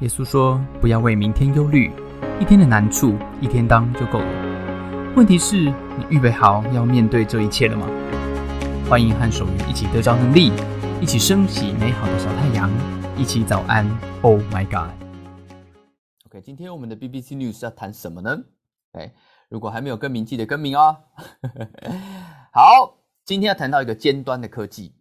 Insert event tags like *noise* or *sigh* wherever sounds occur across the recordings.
耶稣说：“不要为明天忧虑，一天的难处一天当就够了。问题是，你预备好要面对这一切了吗？”欢迎和守愚一起得着能力，一起升起美好的小太阳，一起早安。Oh my God！OK，今天我们的 BBC News 要谈什么呢？哎，如果还没有更名，记得更名哦。*laughs* 好，今天要谈到一个尖端的科技，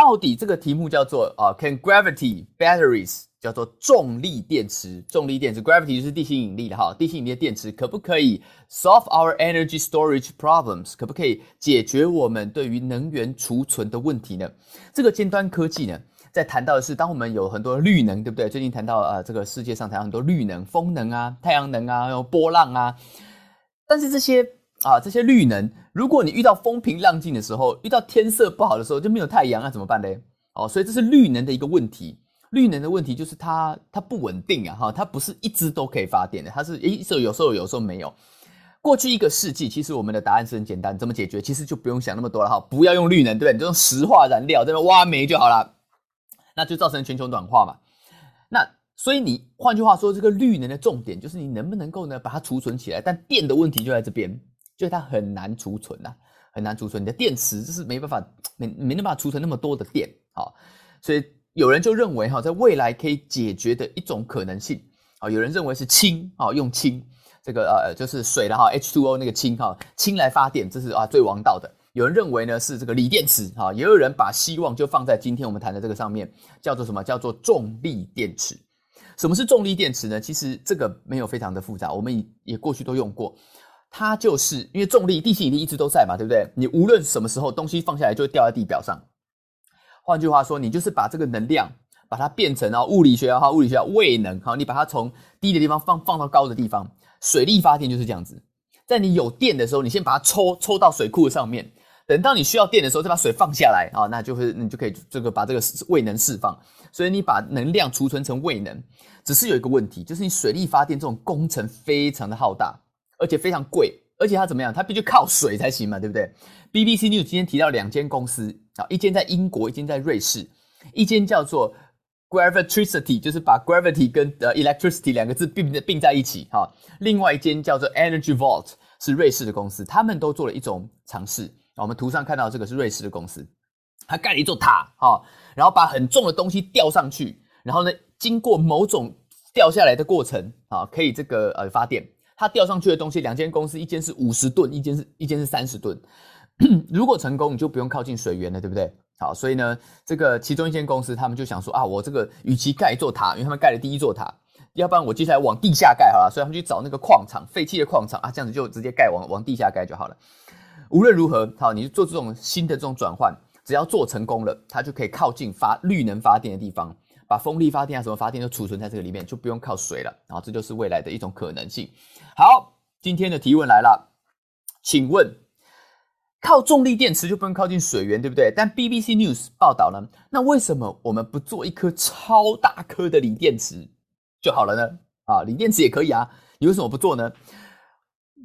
到底这个题目叫做啊，Can gravity batteries？叫做重力电池，重力电池 gravity 就是地心引力的哈，地心引力的电池可不可以 solve our energy storage problems？可不可以解决我们对于能源储存的问题呢？这个尖端科技呢，在谈到的是，当我们有很多绿能，对不对？最近谈到啊，这个世界上谈很多绿能，风能啊，太阳能啊，有波浪啊，但是这些啊，这些绿能，如果你遇到风平浪静的时候，遇到天色不好的时候，就没有太阳，那怎么办呢？哦，所以这是绿能的一个问题。绿能的问题就是它它不稳定啊，哈，它不是一直都可以发电的，它是诶，时候有时候有时候没有。过去一个世纪，其实我们的答案是很简单，怎么解决？其实就不用想那么多了哈，不要用绿能，对不对？你就用石化燃料在那挖煤就好了，那就造成全球暖化嘛。那所以你换句话说，这个绿能的重点就是你能不能够呢把它储存起来？但电的问题就在这边，就是它很难储存呐，很难储存。你的电池就是没办法 *tsk* 没没办法储存那么多的电啊，所以。有人就认为哈，在未来可以解决的一种可能性啊，有人认为是氢啊，用氢这个呃就是水了哈，H2O 那个氢哈，氢来发电，这是啊最王道的。有人认为呢是这个锂电池哈，也有人把希望就放在今天我们谈的这个上面，叫做什么？叫做重力电池。什么是重力电池呢？其实这个没有非常的复杂，我们也过去都用过。它就是因为重力、地心引力一直都在嘛，对不对？你无论什么时候东西放下来，就会掉在地表上。换句话说，你就是把这个能量，把它变成啊物理学啊，物理学位能好，你把它从低的地方放放到高的地方。水力发电就是这样子，在你有电的时候，你先把它抽抽到水库上面，等到你需要电的时候，再把水放下来啊，那就会你就可以这个把这个位能释放。所以你把能量储存成位能，只是有一个问题，就是你水力发电这种工程非常的浩大，而且非常贵，而且它怎么样？它必须靠水才行嘛，对不对？BBC News 今天提到两间公司啊。一间在英国，一间在瑞士，一间叫做 Gravitricity，就是把 gravity 跟呃 electricity 两个字并并在一起哈。另外一间叫做 Energy Vault，是瑞士的公司，他们都做了一种尝试。我们图上看到这个是瑞士的公司，它盖了一座塔哈，然后把很重的东西吊上去，然后呢，经过某种掉下来的过程啊，可以这个呃发电。它吊上去的东西，两间公司，一间是五十吨，一间是一间是三十吨。*clears throat* 如果成功，你就不用靠近水源了，对不对？好，所以呢，这个其中一间公司，他们就想说啊，我这个与其盖一座塔，因为他们盖了第一座塔，要不然我接下来往地下盖好了，所以他们去找那个矿场，废弃的矿场啊，这样子就直接盖往往地下盖就好了。无论如何，好，你做这种新的这种转换，只要做成功了，它就可以靠近发绿能发电的地方，把风力发电啊什么发电都储存在这个里面，就不用靠水了。然后这就是未来的一种可能性。好，今天的提问来了，请问。靠重力电池就不能靠近水源，对不对？但 BBC News 报道呢，那为什么我们不做一颗超大颗的锂电池就好了呢？啊，锂电池也可以啊，你为什么不做呢？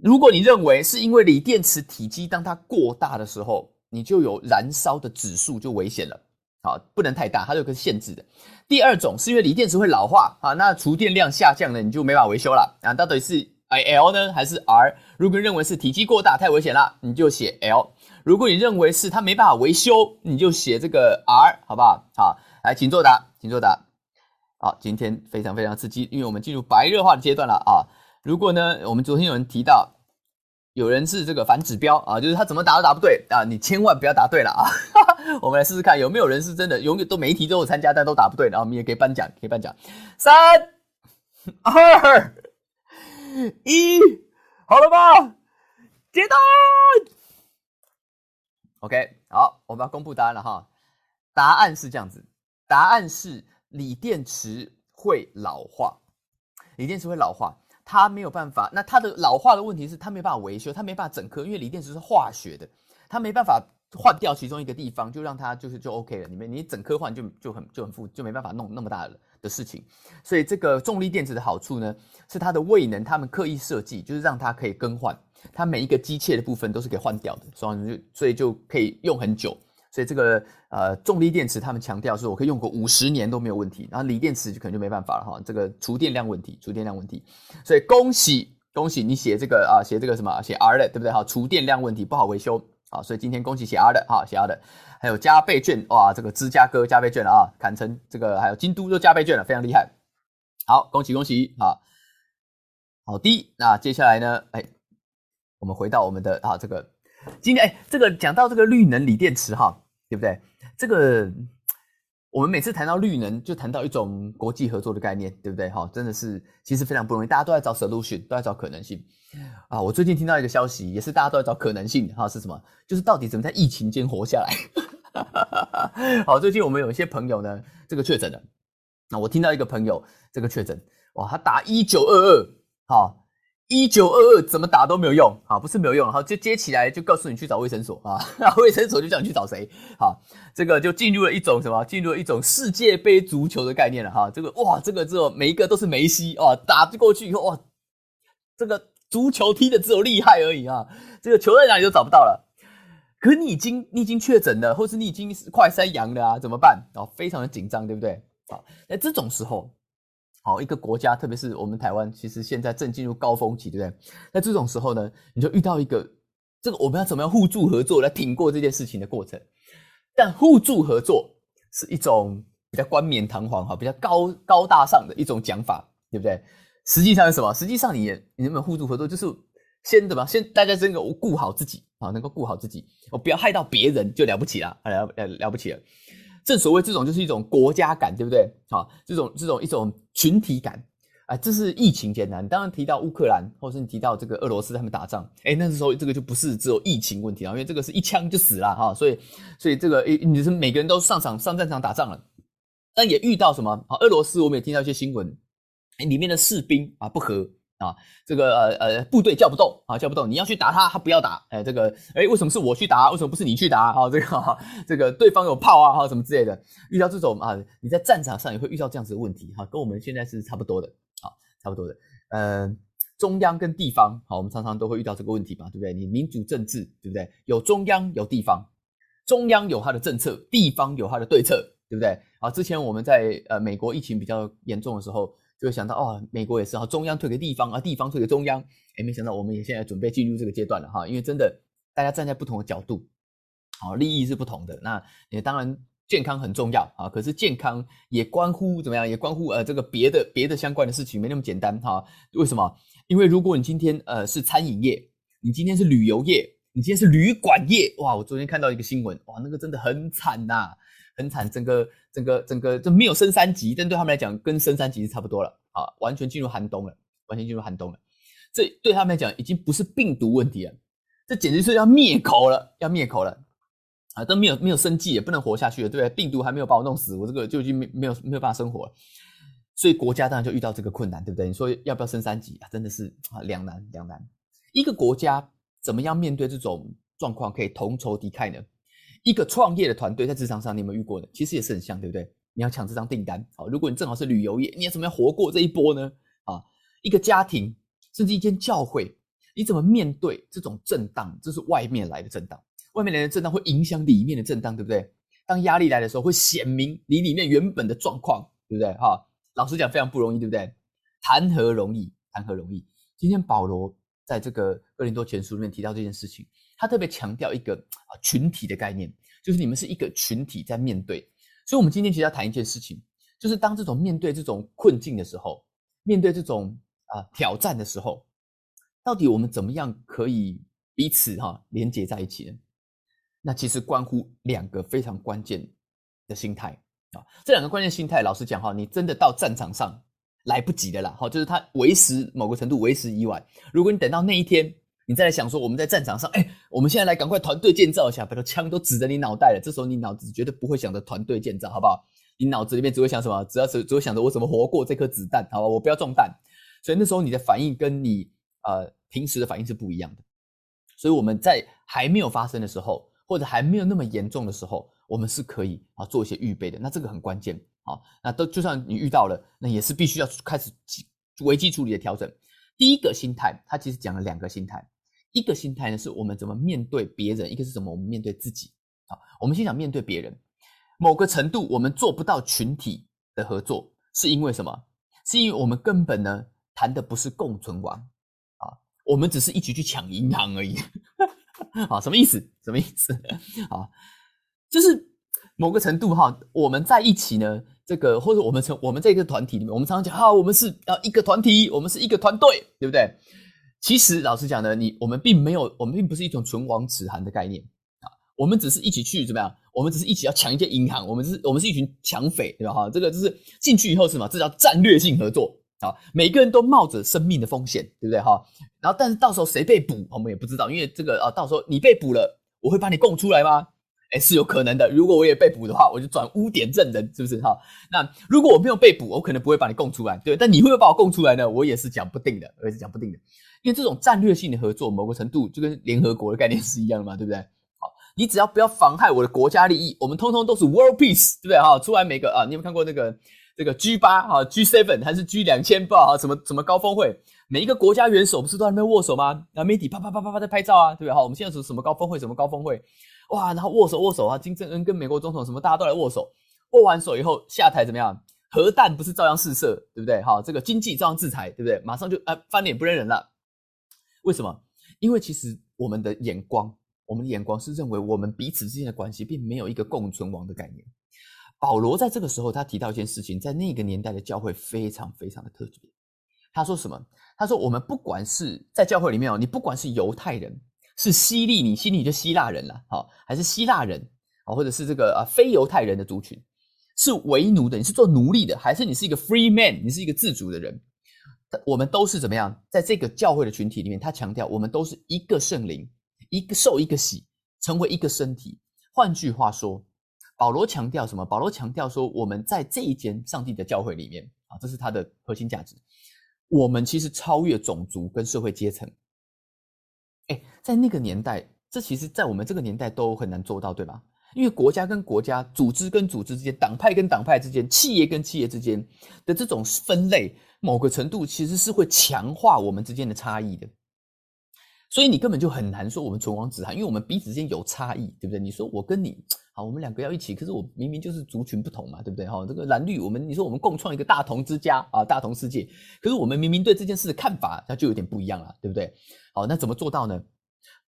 如果你认为是因为锂电池体积当它过大的时候，你就有燃烧的指数就危险了，好，不能太大，它有个限制的。第二种是因为锂电池会老化，啊，那储电量下降了，你就没法维修了啊，到底是？I L 呢还是 R？如果认为是体积过大太危险了，你就写 L。如果你认为是它没办法维修，你就写这个 R，好不好？好，来，请作答，请作答。好，今天非常非常刺激，因为我们进入白热化的阶段了啊。如果呢，我们昨天有人提到有人是这个反指标啊，就是他怎么答都答不对啊，你千万不要答对了啊。我们来试试看有没有人是真的永远都没题都有参加，但都答不对，然后我们也可以颁奖，可以颁奖。三二。一，好了吗？接单。OK，好，我们要公布答案了哈。答案是这样子，答案是锂电池会老化，锂电池会老化，它没有办法。那它的老化的问题是，它没办法维修，它没办法整颗，因为锂电池是化学的，它没办法换掉其中一个地方，就让它就是就 OK 了。你们你整颗换就就很就很复就没办法弄那么大。的事情，所以这个重力电池的好处呢，是它的位能，他们刻意设计，就是让它可以更换，它每一个机械的部分都是可以换掉的，所以就所以就可以用很久，所以这个呃重力电池，他们强调说我可以用个五十年都没有问题，然后锂电池就可能就没办法了哈。这个储电量问题，储电量问题，所以恭喜恭喜你写这个啊，写这个什么写 R 的对不对哈？储电量问题不好维修啊，所以今天恭喜写 R 的哈，写 R 的，还有加倍券哇，这个芝加哥加倍券了啊，砍成这个还有京都都加倍券了，非常厉害。好，恭喜恭喜啊！好的，那接下来呢？哎，我们回到我们的啊这个今天哎，这个讲到这个绿能锂电池哈。对不对？这个我们每次谈到绿能，就谈到一种国际合作的概念，对不对？哈，真的是其实非常不容易，大家都在找 solution，都在找可能性啊。我最近听到一个消息，也是大家都在找可能性哈，是什么？就是到底怎么在疫情间活下来？*laughs* 好，最近我们有一些朋友呢，这个确诊了。那我听到一个朋友这个确诊，哇，他打一九二二，好。一九二二怎么打都没有用，啊，不是没有用，然后，就接起来就告诉你去找卫生所啊，*laughs* 卫生所就叫你去找谁，好，这个就进入了一种什么？进入了一种世界杯足球的概念了哈，这个哇，这个之后每一个都是梅西哦，打过去以后哇，这个足球踢的只有厉害而已啊，这个球在哪里都找不到了，可你已经你已经确诊了，或是你已经快筛阳了啊，怎么办？哦，非常的紧张，对不对？好，在这种时候。好，一个国家，特别是我们台湾，其实现在正进入高峰期，对不对？那这种时候呢，你就遇到一个，这个我们要怎么样互助合作来挺过这件事情的过程？但互助合作是一种比较冠冕堂皇、哈，比较高高大上的一种讲法，对不对？实际上是什么？实际上你你能不能互助合作，就是先怎么先大家真的顾好自己啊，能够顾好自己，我不要害到别人就了不起了，了了了不起了。正所谓这种就是一种国家感，对不对？啊，这种这种一种群体感啊，这是疫情艰难。当然提到乌克兰，或是你提到这个俄罗斯他们打仗，哎，那时候这个就不是只有疫情问题啊，因为这个是一枪就死了哈，所以所以这个你是每个人都上场上战场打仗了，但也遇到什么啊？俄罗斯我们也听到一些新闻，哎，里面的士兵啊不和。啊，这个呃呃部队叫不动啊，叫不动，你要去打他，他不要打，哎，这个哎，为什么是我去打？为什么不是你去打？啊，这个 *laughs* 这个对方有炮啊，哈，什么之类的，遇到这种啊，你在战场上也会遇到这样子的问题，哈，跟我们现在是差不多的，啊，差不多的，呃，中央跟地方，好，我们常常都会遇到这个问题嘛，对不对？你民主政治，对不对？有中央有地方，中央有他的政策，地方有他的对策，对不对？啊，之前我们在呃美国疫情比较严重的时候。就会想到哦，美国也是哈，中央退给地方啊，地方退给中央。哎，没想到我们也现在准备进入这个阶段了哈，因为真的大家站在不同的角度，好，利益是不同的。那也当然健康很重要啊，可是健康也关乎怎么样？也关乎呃这个别的别的相关的事情，没那么简单哈。为什么？因为如果你今天呃是餐饮业，你今天是旅游业，你今天是旅馆业，哇！我昨天看到一个新闻，哇，那个真的很惨呐。很惨，整个整个整个就没有升三级，但对他们来讲，跟升三级是差不多了啊，完全进入寒冬了，完全进入寒冬了。这对他们来讲，已经不是病毒问题了，这简直是要灭口了，要灭口了啊！都没有没有生计，也不能活下去了，对不对？病毒还没有把我弄死，我这个就已经没没有没有办法生活了。所以国家当然就遇到这个困难，对不对？你说要不要升三级啊？真的是啊两难两难。一个国家怎么样面对这种状况，可以同仇敌忾呢？一个创业的团队在职场上，你有没有遇过的？其实也是很像，对不对？你要抢这张订单，好，如果你正好是旅游业，你要怎么样活过这一波呢？啊，一个家庭，甚至一间教会，你怎么面对这种震荡？这是外面来的震荡，外面来的震荡会影响里面的震荡，对不对？当压力来的时候，会显明你里面原本的状况，对不对？哈，老实讲，非常不容易，对不对？谈何容易？谈何容易？今天保罗在这个哥林多前书里面提到这件事情。他特别强调一个啊群体的概念，就是你们是一个群体在面对。所以，我们今天其实要谈一件事情，就是当这种面对这种困境的时候，面对这种啊挑战的时候，到底我们怎么样可以彼此哈连接在一起呢？那其实关乎两个非常关键的心态啊。这两个关键心态，老实讲哈，你真的到战场上来不及的啦。好，就是它为时某个程度为时已晚。如果你等到那一天。你再来想说，我们在战场上，哎，我们现在来赶快团队建造一下，把枪都指着你脑袋了。这时候你脑子绝对不会想着团队建造，好不好？你脑子里面只会想什么？只要只只会想着我怎么活过这颗子弹，好吧？我不要中弹。所以那时候你的反应跟你呃平时的反应是不一样的。所以我们在还没有发生的时候，或者还没有那么严重的时候，我们是可以啊做一些预备的。那这个很关键啊。那都就算你遇到了，那也是必须要开始危机处理的调整。第一个心态，他其实讲了两个心态。一个心态呢，是我们怎么面对别人；一个是怎么我们面对自己。啊。我们先讲面对别人，某个程度我们做不到群体的合作，是因为什么？是因为我们根本呢谈的不是共存亡啊，我们只是一起去抢银行而已。*laughs* 好，什么意思？什么意思？*laughs* 啊，就是某个程度哈，我们在一起呢，这个或者我们成我们这个团体里面，我们常常讲哈，我们是啊一个团体，我们是一个团队，对不对？其实老实讲呢，你我们并没有，我们并不是一种唇亡齿寒的概念啊，我们只是一起去怎么样？我们只是一起要抢一间银行，我们是，我们是一群抢匪，对吧？哈，这个就是进去以后是什么？这叫战略性合作啊！每个人都冒着生命的风险，对不对？哈，然后但是到时候谁被捕，我们也不知道，因为这个啊，到时候你被捕了，我会把你供出来吗？哎，是有可能的。如果我也被捕的话，我就转污点证人，是不是？哈，那如果我没有被捕，我可能不会把你供出来，对。但你会不会把我供出来呢？我也是讲不定的，我也是讲不定的。因为这种战略性的合作，某个程度就跟联合国的概念是一样的嘛，对不对？好，你只要不要妨害我的国家利益，我们通通都是 world peace，对不对？哈，出来每个啊，你有没有看过那个这个 G 八啊，G seven 还是 G 两千不啊？什么什么高峰会，每一个国家元首不是都在那边握手吗？啊，媒体啪啪啪啪啪在拍照啊，对不对？好，我们现在是什么高峰会？什么高峰会？哇，然后握手握手啊，金正恩跟美国总统什么，大家都来握手，握完手以后下台怎么样？核弹不是照样试射，对不对？好，这个经济照样制裁，对不对？马上就啊翻脸不认人了。为什么？因为其实我们的眼光，我们的眼光是认为我们彼此之间的关系并没有一个共存亡的概念。保罗在这个时候他提到一件事情，在那个年代的教会非常非常的特别。他说什么？他说我们不管是在教会里面哦，你不管是犹太人，是希利尼，希利就希腊人了，好，还是希腊人啊，或者是这个啊非犹太人的族群，是为奴的，你是做奴隶的，还是你是一个 free man，你是一个自主的人？我们都是怎么样？在这个教会的群体里面，他强调我们都是一个圣灵，一个受一个洗，成为一个身体。换句话说，保罗强调什么？保罗强调说，我们在这一间上帝的教会里面啊，这是他的核心价值。我们其实超越种族跟社会阶层。哎，在那个年代，这其实在我们这个年代都很难做到，对吧？因为国家跟国家、组织跟组织之间、党派跟党派之间、企业跟企业之间的这种分类。某个程度其实是会强化我们之间的差异的，所以你根本就很难说我们唇亡齿寒，因为我们彼此之间有差异，对不对？你说我跟你好，我们两个要一起，可是我明明就是族群不同嘛，对不对？哈，这个蓝绿，我们你说我们共创一个大同之家啊，大同世界，可是我们明明对这件事的看法，那就有点不一样了，对不对？好，那怎么做到呢？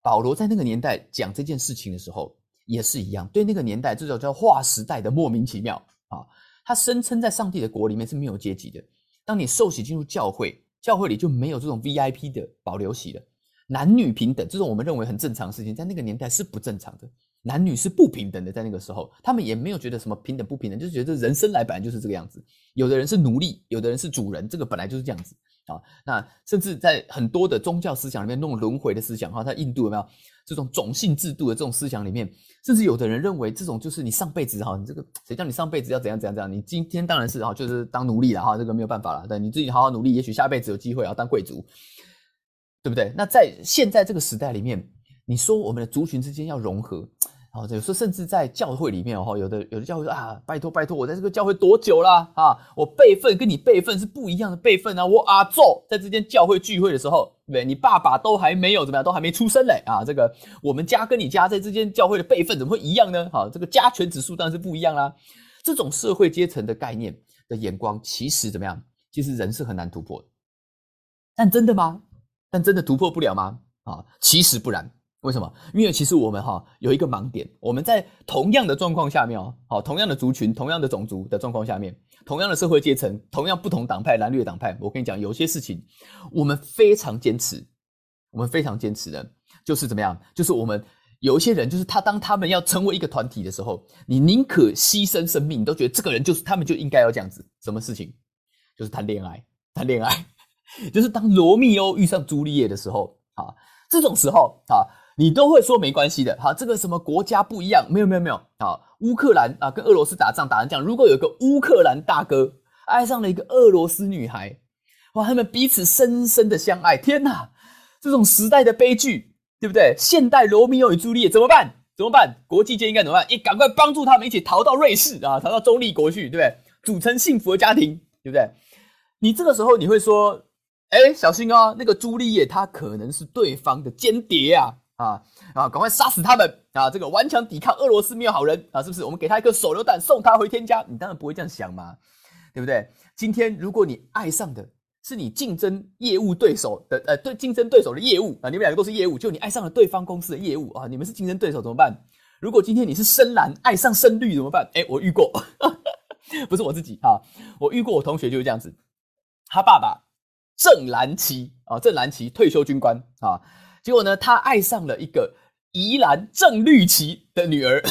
保罗在那个年代讲这件事情的时候也是一样，对那个年代这种叫划时代的莫名其妙啊，他声称在上帝的国里面是没有阶级的。当你受洗进入教会，教会里就没有这种 VIP 的保留席了。男女平等这种我们认为很正常的事情，在那个年代是不正常的。男女是不平等的，在那个时候，他们也没有觉得什么平等不平等，就是觉得人生来本来就是这个样子。有的人是奴隶，有的人是主人，这个本来就是这样子啊。那甚至在很多的宗教思想里面，那种轮回的思想哈，在印度有没有这种种姓制度的这种思想里面？甚至有的人认为，这种就是你上辈子哈，你这个谁叫你上辈子要怎样怎样怎样？你今天当然是哈，就是当奴隶了哈，这个没有办法了。对，你自己好好努力，也许下辈子有机会啊当贵族，对不对？那在现在这个时代里面，你说我们的族群之间要融合。哦，有时候甚至在教会里面哦，有的有的教会说啊，拜托拜托，我在这个教会多久了啊？我辈分跟你辈分是不一样的辈分啊！我阿祖在这间教会聚会的时候，对你爸爸都还没有怎么样，都还没出生嘞啊！这个我们家跟你家在这间教会的辈分怎么会一样呢？好，这个加权指数当然是不一样啦。这种社会阶层的概念的眼光，其实怎么样？其实人是很难突破的。但真的吗？但真的突破不了吗？啊，其实不然。为什么？因为其实我们哈有一个盲点，我们在同样的状况下面哦，好，同样的族群、同样的种族的状况下面，同样的社会阶层、同样不同党派、蓝绿党派，我跟你讲，有些事情我们非常坚持，我们非常坚持的，就是怎么样？就是我们有一些人，就是他当他们要成为一个团体的时候，你宁可牺牲生命，你都觉得这个人就是他们就应该要这样子。什么事情？就是谈恋爱，谈恋爱，*laughs* 就是当罗密欧遇上朱丽叶的时候啊，这种时候啊。你都会说没关系的，好，这个什么国家不一样？没有没有没有，啊，乌克兰啊，跟俄罗斯打仗打成这样，如果有一个乌克兰大哥爱上了一个俄罗斯女孩，哇，他们彼此深深的相爱，天哪，这种时代的悲剧，对不对？现代罗密欧与朱丽叶怎么办？怎么办？国际间应该怎么办？你赶快帮助他们一起逃到瑞士啊，逃到中立国去，对不对？组成幸福的家庭，对不对？你这个时候你会说，哎，小心哦，那个朱丽叶她可能是对方的间谍啊。啊啊，赶快杀死他们啊！这个顽强抵抗俄罗斯没有好人啊，是不是？我们给他一颗手榴弹，送他回天家。你当然不会这样想嘛，对不对？今天如果你爱上的是你竞争业务对手的呃对竞争对手的业务啊，你们两个都是业务，就你爱上了对方公司的业务啊，你们是竞争对手怎么办？如果今天你是深蓝爱上深绿怎么办？哎，我遇过，*laughs* 不是我自己啊，我遇过我同学就是这样子，他爸爸郑蓝旗啊，郑蓝旗退休军官啊。结果呢，他爱上了一个宜兰郑绿旗的女儿，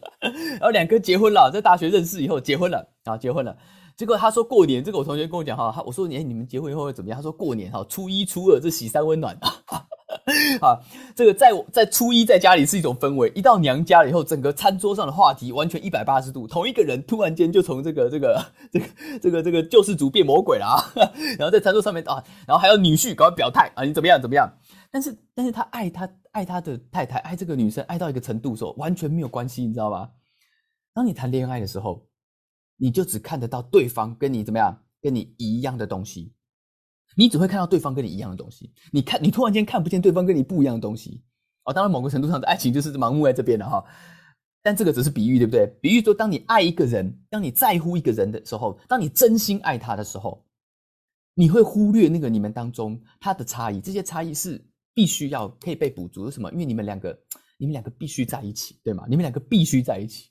*laughs* 然后两个结婚了，在大学认识以后结婚了啊，结婚了。结果他说过年，这个我同学跟我讲哈，我说你你们结婚以后会怎么样？他说过年哈，初一初二这喜三温暖 *laughs* *laughs* 啊，这个在在初一在家里是一种氛围，一到娘家了以后，整个餐桌上的话题完全一百八十度，同一个人突然间就从这个这个这个这个这个救世主变魔鬼了啊，*laughs* 然后在餐桌上面啊，然后还有女婿赶快表态啊，你怎么样怎么样？但是，但是他爱他爱他的太太，爱这个女生爱到一个程度时候，完全没有关系，你知道吗？当你谈恋爱的时候，你就只看得到对方跟你怎么样，跟你一样的东西，你只会看到对方跟你一样的东西。你看，你突然间看不见对方跟你不一样的东西。哦，当然，某个程度上的爱情就是盲目在这边了哈。但这个只是比喻，对不对？比喻说，当你爱一个人，当你在乎一个人的时候，当你真心爱他的时候，你会忽略那个你们当中他的差异，这些差异是。必须要可以被补足，为什么？因为你们两个，你们两个必须在一起，对吗？你们两个必须在一起，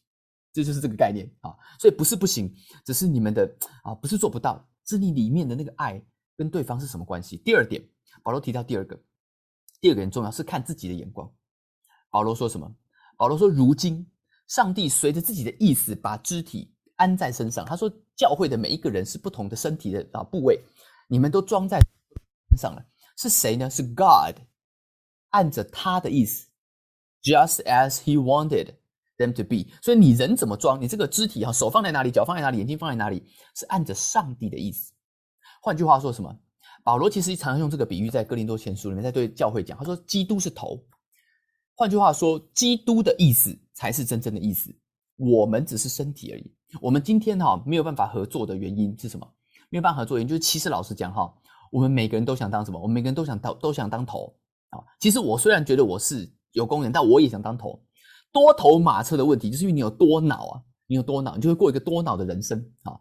这就是这个概念啊。所以不是不行，只是你们的啊，不是做不到，是你里面的那个爱跟对方是什么关系。第二点，保罗提到第二个，第二个很重要是看自己的眼光。保罗说什么？保罗说，如今上帝随着自己的意思把肢体安在身上。他说，教会的每一个人是不同的身体的啊部位，你们都装在身上了。是谁呢？是 God。按着他的意思，just as he wanted them to be。所以你人怎么装，你这个肢体哈，手放在哪里，脚放在哪里，眼睛放在哪里，是按着上帝的意思。换句话说，什么？保罗其实常常用这个比喻在哥林多前书里面，在对教会讲，他说基督是头。换句话说，基督的意思才是真正的意思，我们只是身体而已。我们今天哈没有办法合作的原因是什么？没有办法合作原因就是，其实老实讲哈，我们每个人都想当什么？我们每个人都想当都想当头啊。其实我虽然觉得我是有功能，但我也想当头。多头马车的问题，就是因为你有多脑啊，你有多脑，你就会过一个多脑的人生啊。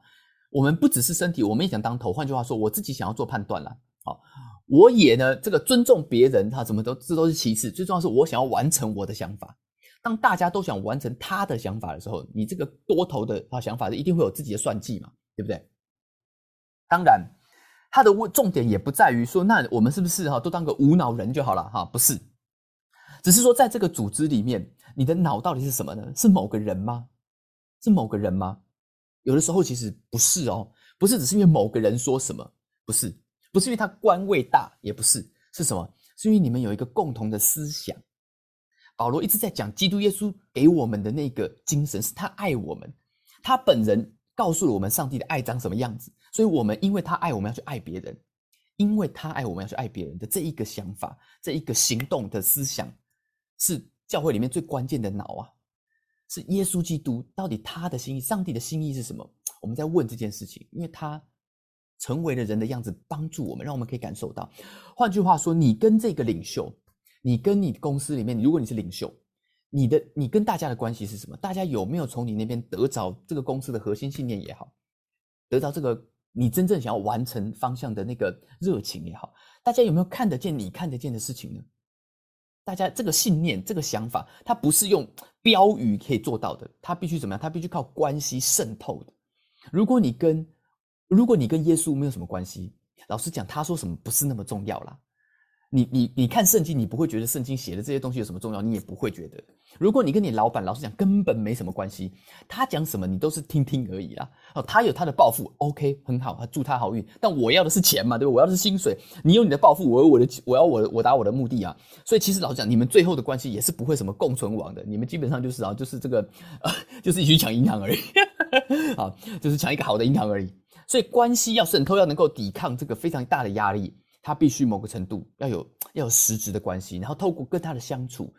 我们不只是身体，我们也想当头。换句话说，我自己想要做判断了。好，我也呢，这个尊重别人，他怎么都这都是其次，最重要是我想要完成我的想法。当大家都想完成他的想法的时候，你这个多头的啊想法一定会有自己的算计嘛，对不对？当然。他的问重点也不在于说，那我们是不是哈都当个无脑人就好了哈？不是，只是说在这个组织里面，你的脑到底是什么呢？是某个人吗？是某个人吗？有的时候其实不是哦，不是只是因为某个人说什么，不是，不是因为他官位大，也不是，是什么？是因为你们有一个共同的思想。保罗一直在讲基督耶稣给我们的那个精神，是他爱我们，他本人。告诉了我们上帝的爱长什么样子，所以我们因为他爱我们要去爱别人，因为他爱我们要去爱别人的这一个想法，这一个行动的思想，是教会里面最关键的脑啊！是耶稣基督到底他的心意，上帝的心意是什么？我们在问这件事情，因为他成为了人的样子，帮助我们，让我们可以感受到。换句话说，你跟这个领袖，你跟你公司里面，如果你是领袖。你的你跟大家的关系是什么？大家有没有从你那边得着这个公司的核心信念也好，得到这个你真正想要完成方向的那个热情也好？大家有没有看得见你看得见的事情呢？大家这个信念、这个想法，它不是用标语可以做到的，它必须怎么样？它必须靠关系渗透的。如果你跟如果你跟耶稣没有什么关系，老实讲，他说什么不是那么重要啦。你你你看圣经，你不会觉得圣经写的这些东西有什么重要，你也不会觉得。如果你跟你老板老实讲，根本没什么关系，他讲什么你都是听听而已啦。哦，他有他的抱负，OK，很好，祝他好运。但我要的是钱嘛，对吧？我要的是薪水。你有你的抱负，我有我的，我要我我达我的目的啊。所以其实老实讲，你们最后的关系也是不会什么共存亡的。你们基本上就是啊，就是这个，就是一起抢银行而已。*laughs* 好，就是抢一个好的银行而已。所以关系要渗透，要能够抵抗这个非常大的压力。他必须某个程度要有要有实质的关系，然后透过跟他的相处，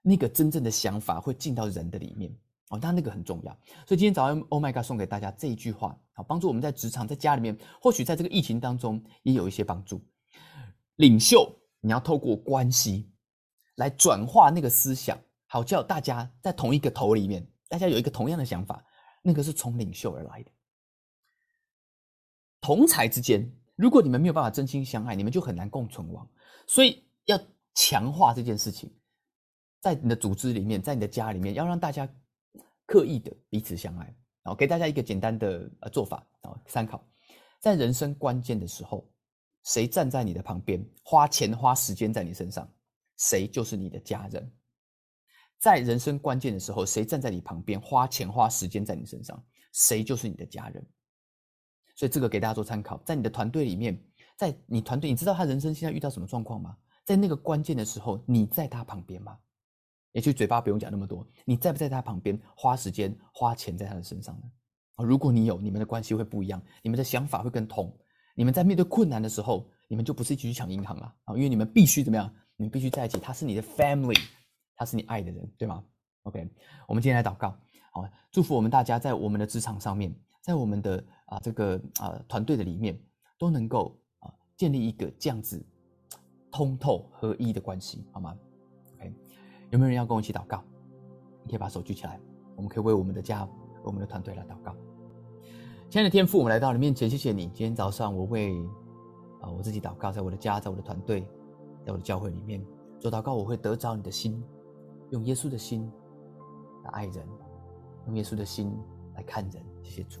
那个真正的想法会进到人的里面哦，当然那个很重要。所以今天早上，Oh my God，送给大家这一句话，好帮助我们在职场、在家里面，或许在这个疫情当中也有一些帮助。领袖，你要透过关系来转化那个思想，好叫大家在同一个头里面，大家有一个同样的想法，那个是从领袖而来的。同才之间，如果你们没有办法真心相爱，你们就很难共存亡。所以要强化这件事情，在你的组织里面，在你的家里面，要让大家刻意的彼此相爱。然后给大家一个简单的呃做法啊参考，在人生关键的时候，谁站在你的旁边，花钱花时间在你身上，谁就是你的家人。在人生关键的时候，谁站在你旁边，花钱花时间在你身上，谁就是你的家人。所以这个给大家做参考，在你的团队里面，在你团队，你知道他人生现在遇到什么状况吗？在那个关键的时候，你在他旁边吗？也许嘴巴不用讲那么多，你在不在他旁边花时间花钱在他的身上呢？啊，如果你有，你们的关系会不一样，你们的想法会更通。你们在面对困难的时候，你们就不是一起去抢银行了啊，因为你们必须怎么样？你们必须在一起。他是你的 family，他是你爱的人，对吗？OK，我们今天来祷告，好，祝福我们大家在我们的职场上面，在我们的啊这个啊团队的里面，都能够啊建立一个这样子通透合一的关系，好吗？OK，？有没有人要跟我一起祷告？你可以把手举起来，我们可以为我们的家、我们的团队来祷告。亲爱的天父，我们来到你面前，谢谢你。今天早上，我为啊我自己祷告，在我的家，在我的团队，在我的教会里面做祷告，我会得着你的心，用耶稣的心来爱人，用耶稣的心来看人。谢谢主，